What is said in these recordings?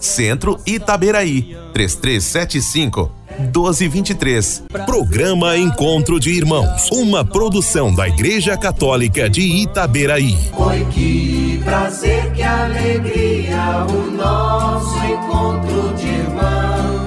Centro Itaberaí, 3375 1223. Programa Encontro de Irmãos, uma produção da Igreja Católica de Itaberaí. Oi, que prazer, que alegria, o nosso encontro de irmãos.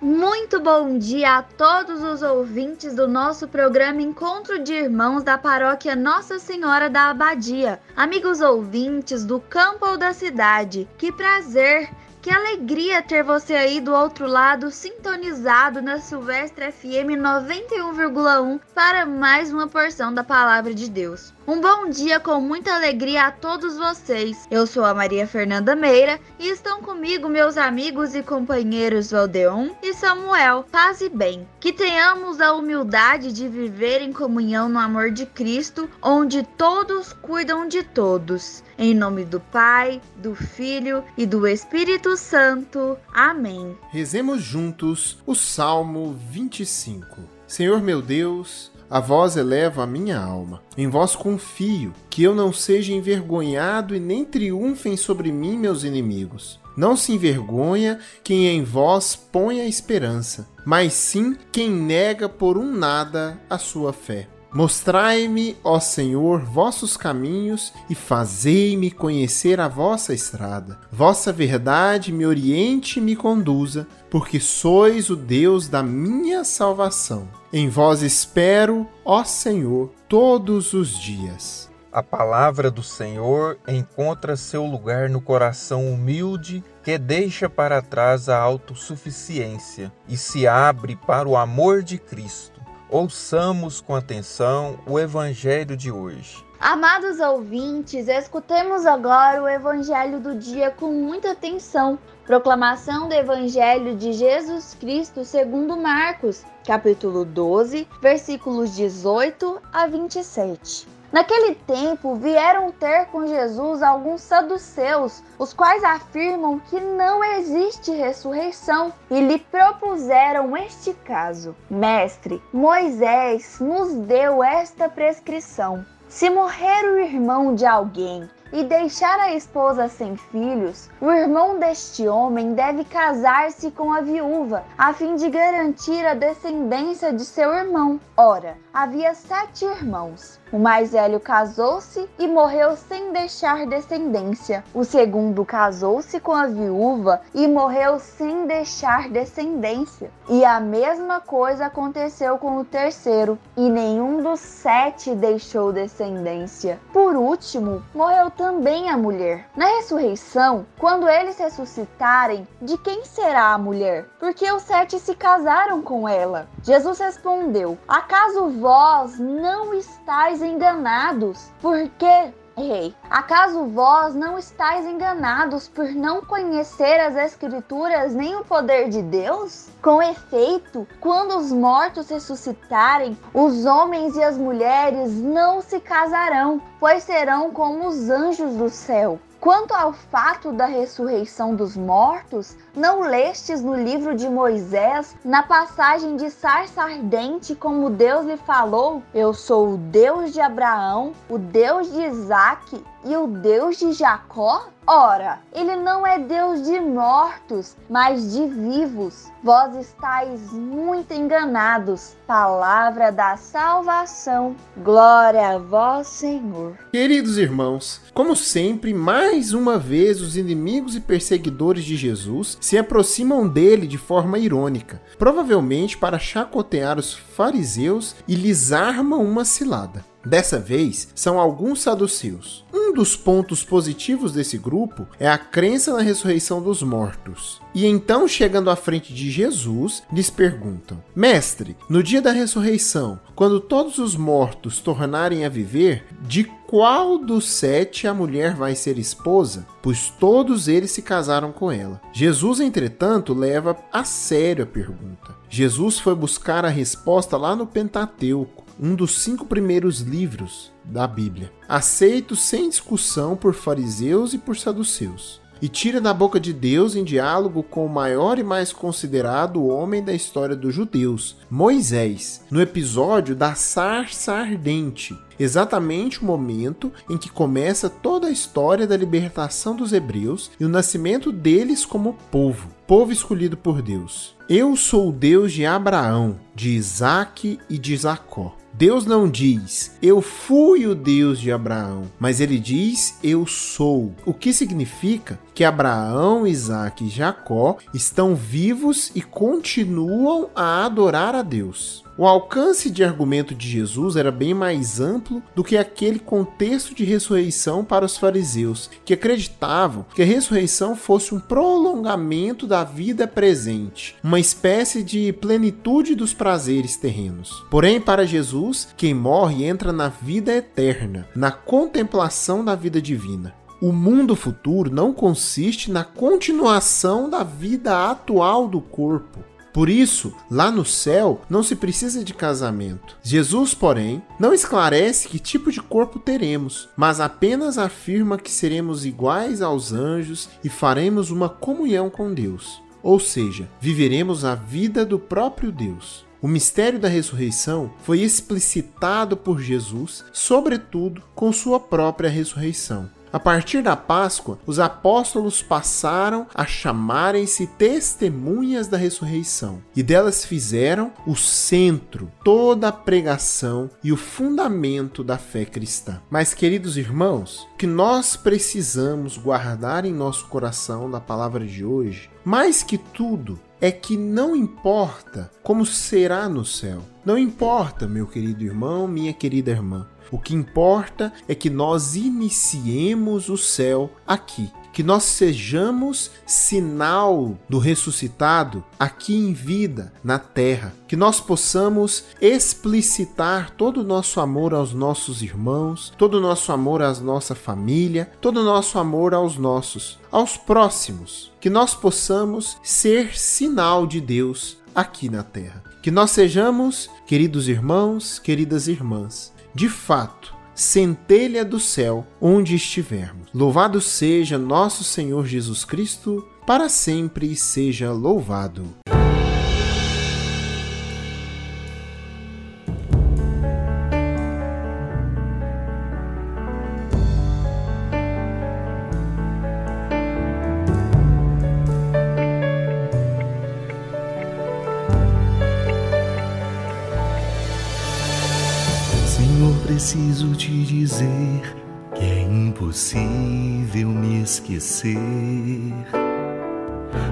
Muito bom dia a todos os ouvintes do nosso programa Encontro de Irmãos da Paróquia Nossa Senhora da Abadia. Amigos ouvintes do campo ou da cidade, que prazer que alegria ter você aí do outro lado, sintonizado na Silvestre FM 91,1 para mais uma porção da Palavra de Deus. Um bom dia com muita alegria a todos vocês. Eu sou a Maria Fernanda Meira e estão comigo meus amigos e companheiros Valdeon e Samuel. Paz e bem. Que tenhamos a humildade de viver em comunhão no amor de Cristo, onde todos cuidam de todos. Em nome do Pai, do Filho e do Espírito Santo. Amém. Rezemos juntos o Salmo 25. Senhor meu Deus, a vós elevo a minha alma. Em vós confio, que eu não seja envergonhado e nem triunfem sobre mim meus inimigos. Não se envergonha quem em vós põe a esperança, mas sim quem nega por um nada a sua fé. Mostrai-me, ó Senhor, vossos caminhos e fazei-me conhecer a vossa estrada. Vossa verdade me oriente e me conduza, porque sois o Deus da minha salvação. Em vós espero, ó Senhor, todos os dias. A palavra do Senhor encontra seu lugar no coração humilde que deixa para trás a autossuficiência e se abre para o amor de Cristo. Ouçamos com atenção o Evangelho de hoje. Amados ouvintes, escutemos agora o Evangelho do dia com muita atenção. Proclamação do Evangelho de Jesus Cristo segundo Marcos, capítulo 12, versículos 18 a 27. Naquele tempo vieram ter com Jesus alguns saduceus, os quais afirmam que não existe ressurreição, e lhe propuseram este caso: Mestre, Moisés nos deu esta prescrição: se morrer o irmão de alguém e deixar a esposa sem filhos, o irmão deste homem deve casar-se com a viúva, a fim de garantir a descendência de seu irmão. Ora, havia sete irmãos. O mais velho casou-se e morreu sem deixar descendência. O segundo casou-se com a viúva e morreu sem deixar descendência. E a mesma coisa aconteceu com o terceiro, e nenhum dos sete deixou descendência. Por último, morreu também a mulher. Na ressurreição, quando eles ressuscitarem, de quem será a mulher? Porque os sete se casaram com ela. Jesus respondeu: Acaso vós não estáis estáis enganados, porque Rei, acaso vós não estáis enganados por não conhecer as Escrituras nem o poder de Deus? Com efeito, quando os mortos ressuscitarem, os homens e as mulheres não se casarão, pois serão como os anjos do céu. Quanto ao fato da ressurreição dos mortos, não lestes no livro de Moisés, na passagem de sarça ardente, como Deus lhe falou: Eu sou o Deus de Abraão, o Deus de Isaque e o Deus de Jacó? Ora, ele não é Deus de mortos, mas de vivos. Vós estáis muito enganados. Palavra da salvação. Glória a vós, Senhor. Queridos irmãos, como sempre, mais uma vez os inimigos e perseguidores de Jesus se aproximam dele de forma irônica, provavelmente para chacotear os fariseus e lhes armam uma cilada. Dessa vez, são alguns saduceus. Um dos pontos positivos desse grupo é a crença na ressurreição dos mortos. E então, chegando à frente de Jesus, lhes perguntam: Mestre, no dia da ressurreição, quando todos os mortos tornarem a viver, de qual dos sete a mulher vai ser esposa? Pois todos eles se casaram com ela. Jesus, entretanto, leva a sério a pergunta. Jesus foi buscar a resposta lá no Pentateuco um dos cinco primeiros livros da Bíblia, aceito sem discussão por fariseus e por saduceus, e tira da boca de Deus em diálogo com o maior e mais considerado homem da história dos judeus, Moisés, no episódio da sarça ardente, exatamente o momento em que começa toda a história da libertação dos hebreus e o nascimento deles como povo, povo escolhido por Deus. Eu sou o Deus de Abraão, de Isaque e de Jacó. Deus não diz, eu fui o Deus de Abraão, mas ele diz, eu sou. O que significa que Abraão, Isaac e Jacó estão vivos e continuam a adorar a Deus. O alcance de argumento de Jesus era bem mais amplo do que aquele contexto de ressurreição para os fariseus, que acreditavam que a ressurreição fosse um prolongamento da vida presente, uma espécie de plenitude dos prazeres terrenos. Porém, para Jesus, quem morre entra na vida eterna, na contemplação da vida divina. O mundo futuro não consiste na continuação da vida atual do corpo, por isso, lá no céu não se precisa de casamento. Jesus, porém, não esclarece que tipo de corpo teremos, mas apenas afirma que seremos iguais aos anjos e faremos uma comunhão com Deus. Ou seja, viveremos a vida do próprio Deus. O mistério da ressurreição foi explicitado por Jesus, sobretudo com sua própria ressurreição. A partir da Páscoa, os apóstolos passaram a chamarem-se testemunhas da ressurreição, e delas fizeram o centro, toda a pregação e o fundamento da fé cristã. Mas, queridos irmãos, o que nós precisamos guardar em nosso coração da palavra de hoje, mais que tudo, é que não importa como será no céu. Não importa, meu querido irmão, minha querida irmã. O que importa é que nós iniciemos o céu aqui, que nós sejamos sinal do ressuscitado aqui em vida, na terra, que nós possamos explicitar todo o nosso amor aos nossos irmãos, todo o nosso amor à nossa família, todo o nosso amor aos nossos, aos próximos, que nós possamos ser sinal de Deus aqui na terra. Que nós sejamos, queridos irmãos, queridas irmãs, de fato, centelha do céu onde estivermos. Louvado seja nosso Senhor Jesus Cristo, para sempre seja louvado.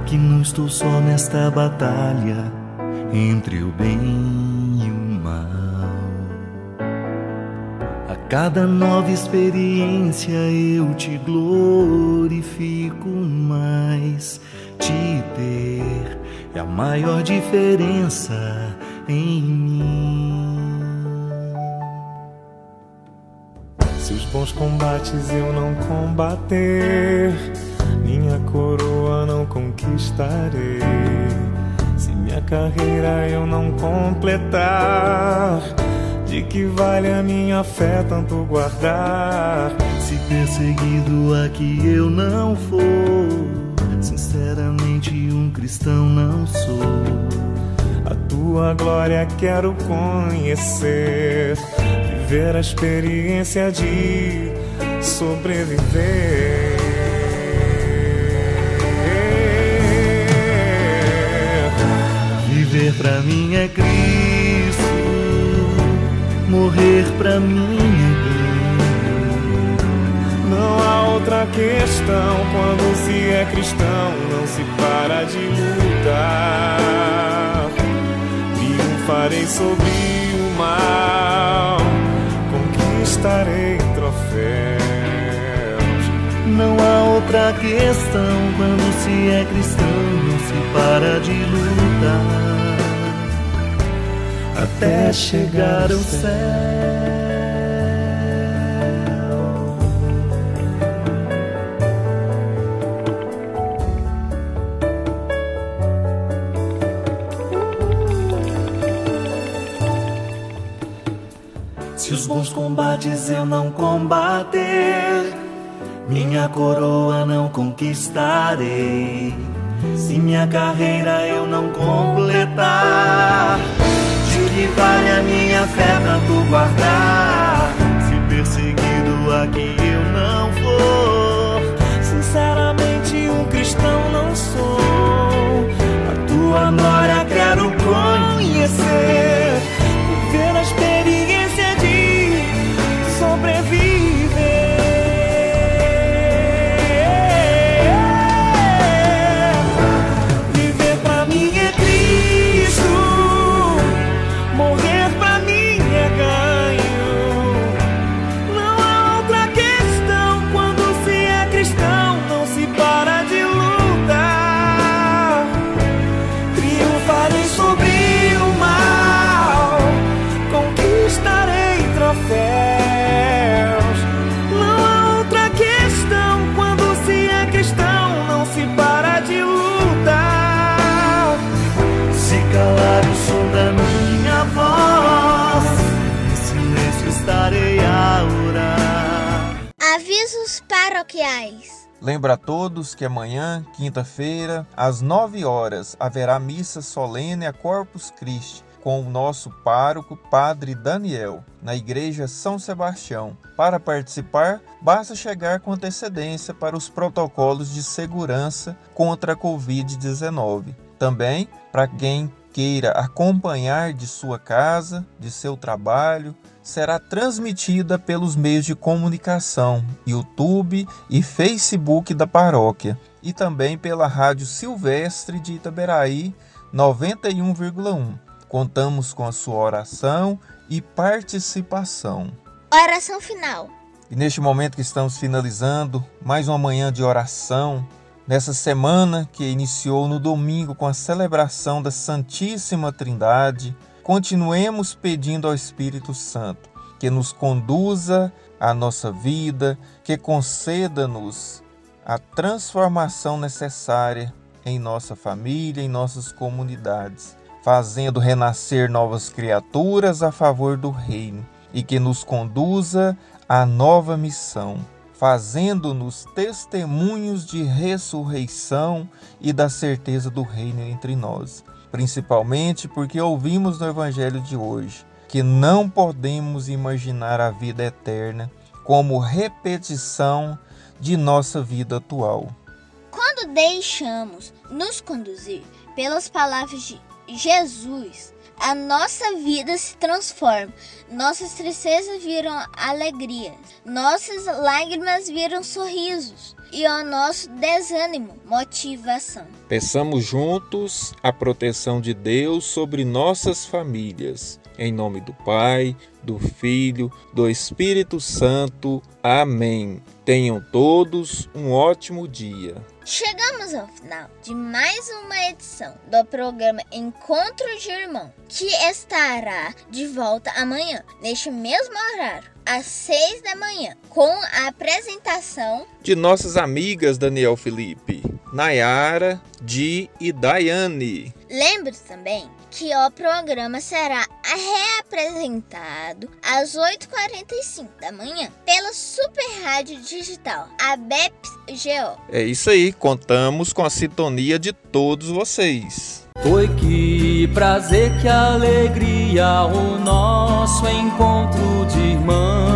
Que não estou só nesta batalha entre o bem e o mal. A cada nova experiência eu te glorifico mais. Te ter é a maior diferença em mim. Se os bons combates eu não combater, conquistarei. Se minha carreira eu não completar, de que vale a minha fé tanto guardar? Se perseguido aqui eu não for, sinceramente um cristão não sou. A tua glória quero conhecer viver a experiência de sobreviver. Viver pra mim é Cristo, morrer pra mim é não há outra questão quando se é cristão, não se para de lutar. Triunfarei sobre o mal, conquistarei troféus. Outra questão quando se é cristão, não se para de lutar até chegar ao céu. bons combates eu não combater, minha coroa não conquistarei. Se minha carreira eu não completar, de que vale a minha fé pra tu guardar? Se perseguido aqui eu não for, sinceramente um cristão não sou. A tua glória quero conhecer, paroquiais. Lembra a todos que amanhã, quinta-feira, às 9 horas, haverá missa solene a Corpus Christi com o nosso pároco, Padre Daniel, na Igreja São Sebastião. Para participar, basta chegar com antecedência para os protocolos de segurança contra a Covid-19. Também, para quem queira acompanhar de sua casa, de seu trabalho, será transmitida pelos meios de comunicação, YouTube e Facebook da paróquia, e também pela Rádio Silvestre de Itaberaí 91,1. Contamos com a sua oração e participação. Oração final. E neste momento que estamos finalizando mais uma manhã de oração, nessa semana que iniciou no domingo com a celebração da Santíssima Trindade, continuemos pedindo ao Espírito Santo que nos conduza a nossa vida, que conceda-nos a transformação necessária em nossa família, em nossas comunidades, fazendo renascer novas criaturas a favor do reino e que nos conduza à nova missão, fazendo-nos testemunhos de ressurreição e da certeza do reino entre nós principalmente porque ouvimos no Evangelho de hoje que não podemos imaginar a vida eterna como repetição de nossa vida atual. Quando deixamos nos conduzir pelas palavras de Jesus, a nossa vida se transforma. Nossas tristezas viram alegrias, nossas lágrimas viram sorrisos e o nosso desânimo, motivação. Peçamos juntos a proteção de Deus sobre nossas famílias. Em nome do Pai, do Filho, do Espírito Santo. Amém. Tenham todos um ótimo dia. Chegamos ao final de mais uma edição do programa Encontro de Irmão, que estará de volta amanhã, neste mesmo horário, às seis da manhã, com a apresentação de nossas amigas Daniel Felipe, Nayara, Di e Daiane. Lembre-se também que o programa será reapresentado às 8h45 da manhã pela Super Rádio Digital, a BEPS GO. É isso aí, contamos com a sintonia de todos vocês. Foi que prazer, que alegria, o nosso encontro de irmãos